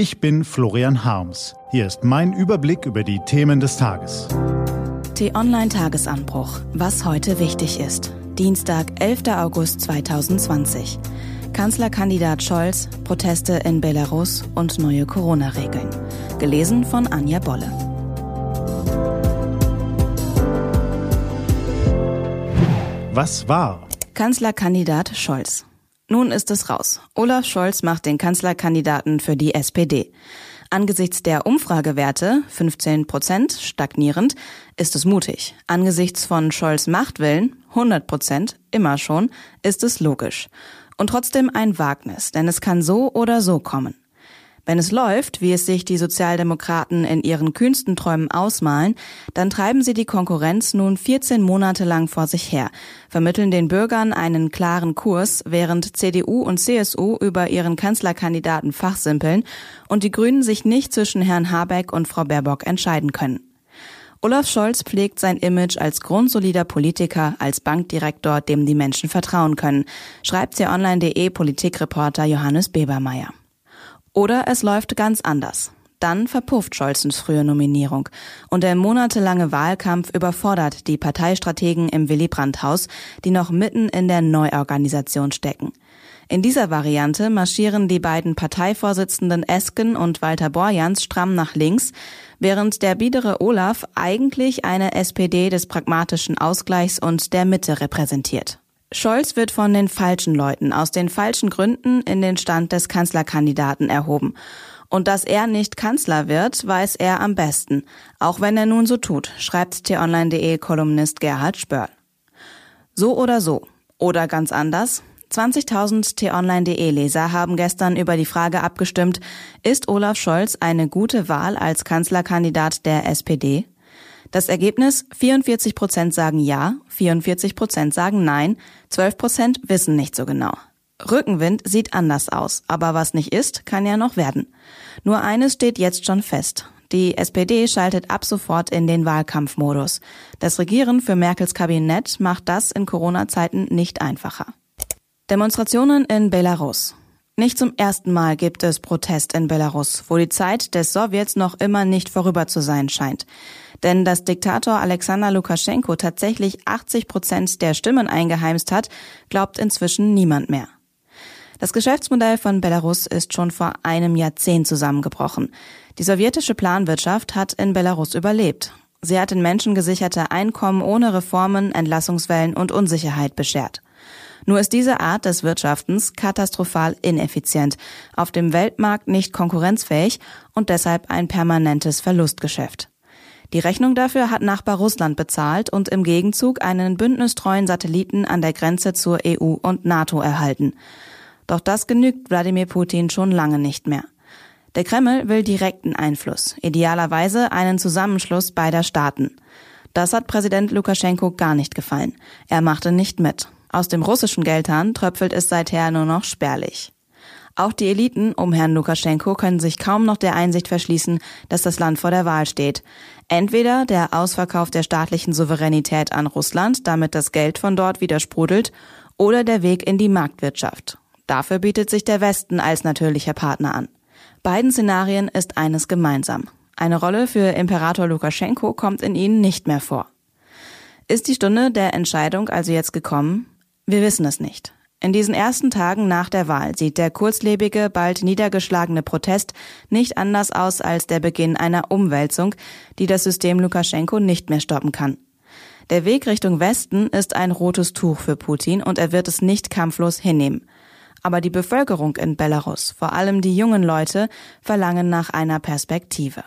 Ich bin Florian Harms. Hier ist mein Überblick über die Themen des Tages. T-Online-Tagesanbruch. Was heute wichtig ist. Dienstag, 11. August 2020. Kanzlerkandidat Scholz, Proteste in Belarus und neue Corona-Regeln. Gelesen von Anja Bolle. Was war? Kanzlerkandidat Scholz. Nun ist es raus. Olaf Scholz macht den Kanzlerkandidaten für die SPD. Angesichts der Umfragewerte, 15 Prozent, stagnierend, ist es mutig. Angesichts von Scholz Machtwillen, 100 Prozent, immer schon, ist es logisch. Und trotzdem ein Wagnis, denn es kann so oder so kommen. Wenn es läuft, wie es sich die Sozialdemokraten in ihren kühnsten Träumen ausmalen, dann treiben sie die Konkurrenz nun 14 Monate lang vor sich her, vermitteln den Bürgern einen klaren Kurs, während CDU und CSU über ihren Kanzlerkandidaten fachsimpeln und die Grünen sich nicht zwischen Herrn Habeck und Frau Baerbock entscheiden können. Olaf Scholz pflegt sein Image als grundsolider Politiker, als Bankdirektor, dem die Menschen vertrauen können, schreibt der online.de Politikreporter Johannes Bebermeier. Oder es läuft ganz anders. Dann verpufft Scholzens frühe Nominierung und der monatelange Wahlkampf überfordert die Parteistrategen im Willy Brandt-Haus, die noch mitten in der Neuorganisation stecken. In dieser Variante marschieren die beiden Parteivorsitzenden Esken und Walter Borjans stramm nach links, während der biedere Olaf eigentlich eine SPD des pragmatischen Ausgleichs und der Mitte repräsentiert. Scholz wird von den falschen Leuten aus den falschen Gründen in den Stand des Kanzlerkandidaten erhoben. Und dass er nicht Kanzler wird, weiß er am besten, auch wenn er nun so tut, schreibt t-online.de Kolumnist Gerhard Spörl. So oder so, oder ganz anders, 20.000 t-online.de Leser haben gestern über die Frage abgestimmt, ist Olaf Scholz eine gute Wahl als Kanzlerkandidat der SPD? Das Ergebnis, 44 Prozent sagen ja, 44 Prozent sagen nein, 12 Prozent wissen nicht so genau. Rückenwind sieht anders aus, aber was nicht ist, kann ja noch werden. Nur eines steht jetzt schon fest. Die SPD schaltet ab sofort in den Wahlkampfmodus. Das Regieren für Merkels Kabinett macht das in Corona-Zeiten nicht einfacher. Demonstrationen in Belarus. Nicht zum ersten Mal gibt es Protest in Belarus, wo die Zeit des Sowjets noch immer nicht vorüber zu sein scheint. Denn dass Diktator Alexander Lukaschenko tatsächlich 80 Prozent der Stimmen eingeheimst hat, glaubt inzwischen niemand mehr. Das Geschäftsmodell von Belarus ist schon vor einem Jahrzehnt zusammengebrochen. Die sowjetische Planwirtschaft hat in Belarus überlebt. Sie hat den Menschen gesicherte Einkommen ohne Reformen, Entlassungswellen und Unsicherheit beschert. Nur ist diese Art des Wirtschaftens katastrophal ineffizient, auf dem Weltmarkt nicht konkurrenzfähig und deshalb ein permanentes Verlustgeschäft. Die Rechnung dafür hat Nachbar Russland bezahlt und im Gegenzug einen bündnistreuen Satelliten an der Grenze zur EU und NATO erhalten. Doch das genügt Wladimir Putin schon lange nicht mehr. Der Kreml will direkten Einfluss, idealerweise einen Zusammenschluss beider Staaten. Das hat Präsident Lukaschenko gar nicht gefallen. Er machte nicht mit. Aus dem russischen Geldhahn tröpfelt es seither nur noch spärlich. Auch die Eliten um Herrn Lukaschenko können sich kaum noch der Einsicht verschließen, dass das Land vor der Wahl steht. Entweder der Ausverkauf der staatlichen Souveränität an Russland, damit das Geld von dort wieder sprudelt, oder der Weg in die Marktwirtschaft. Dafür bietet sich der Westen als natürlicher Partner an. Beiden Szenarien ist eines gemeinsam. Eine Rolle für Imperator Lukaschenko kommt in ihnen nicht mehr vor. Ist die Stunde der Entscheidung also jetzt gekommen? Wir wissen es nicht. In diesen ersten Tagen nach der Wahl sieht der kurzlebige, bald niedergeschlagene Protest nicht anders aus als der Beginn einer Umwälzung, die das System Lukaschenko nicht mehr stoppen kann. Der Weg Richtung Westen ist ein rotes Tuch für Putin und er wird es nicht kampflos hinnehmen. Aber die Bevölkerung in Belarus, vor allem die jungen Leute, verlangen nach einer Perspektive.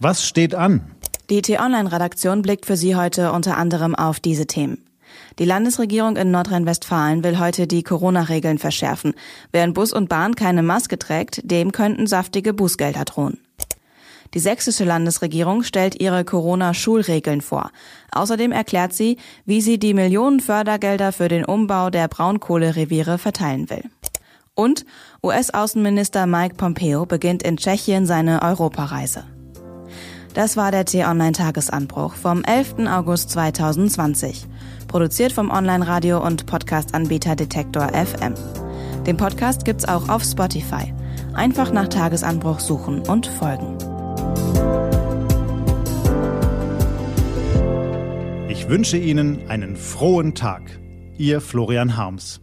Was steht an? Die T-Online-Redaktion blickt für Sie heute unter anderem auf diese Themen. Die Landesregierung in Nordrhein-Westfalen will heute die Corona-Regeln verschärfen. Wer in Bus und Bahn keine Maske trägt, dem könnten saftige Bußgelder drohen. Die sächsische Landesregierung stellt ihre Corona-Schulregeln vor. Außerdem erklärt sie, wie sie die Millionen Fördergelder für den Umbau der Braunkohlereviere verteilen will. Und US-Außenminister Mike Pompeo beginnt in Tschechien seine Europareise. Das war der T-Online-Tagesanbruch vom 11. August 2020. Produziert vom Online-Radio und Podcast-Anbieter Detektor FM. Den Podcast gibt's auch auf Spotify. Einfach nach Tagesanbruch suchen und folgen. Ich wünsche Ihnen einen frohen Tag. Ihr Florian Harms.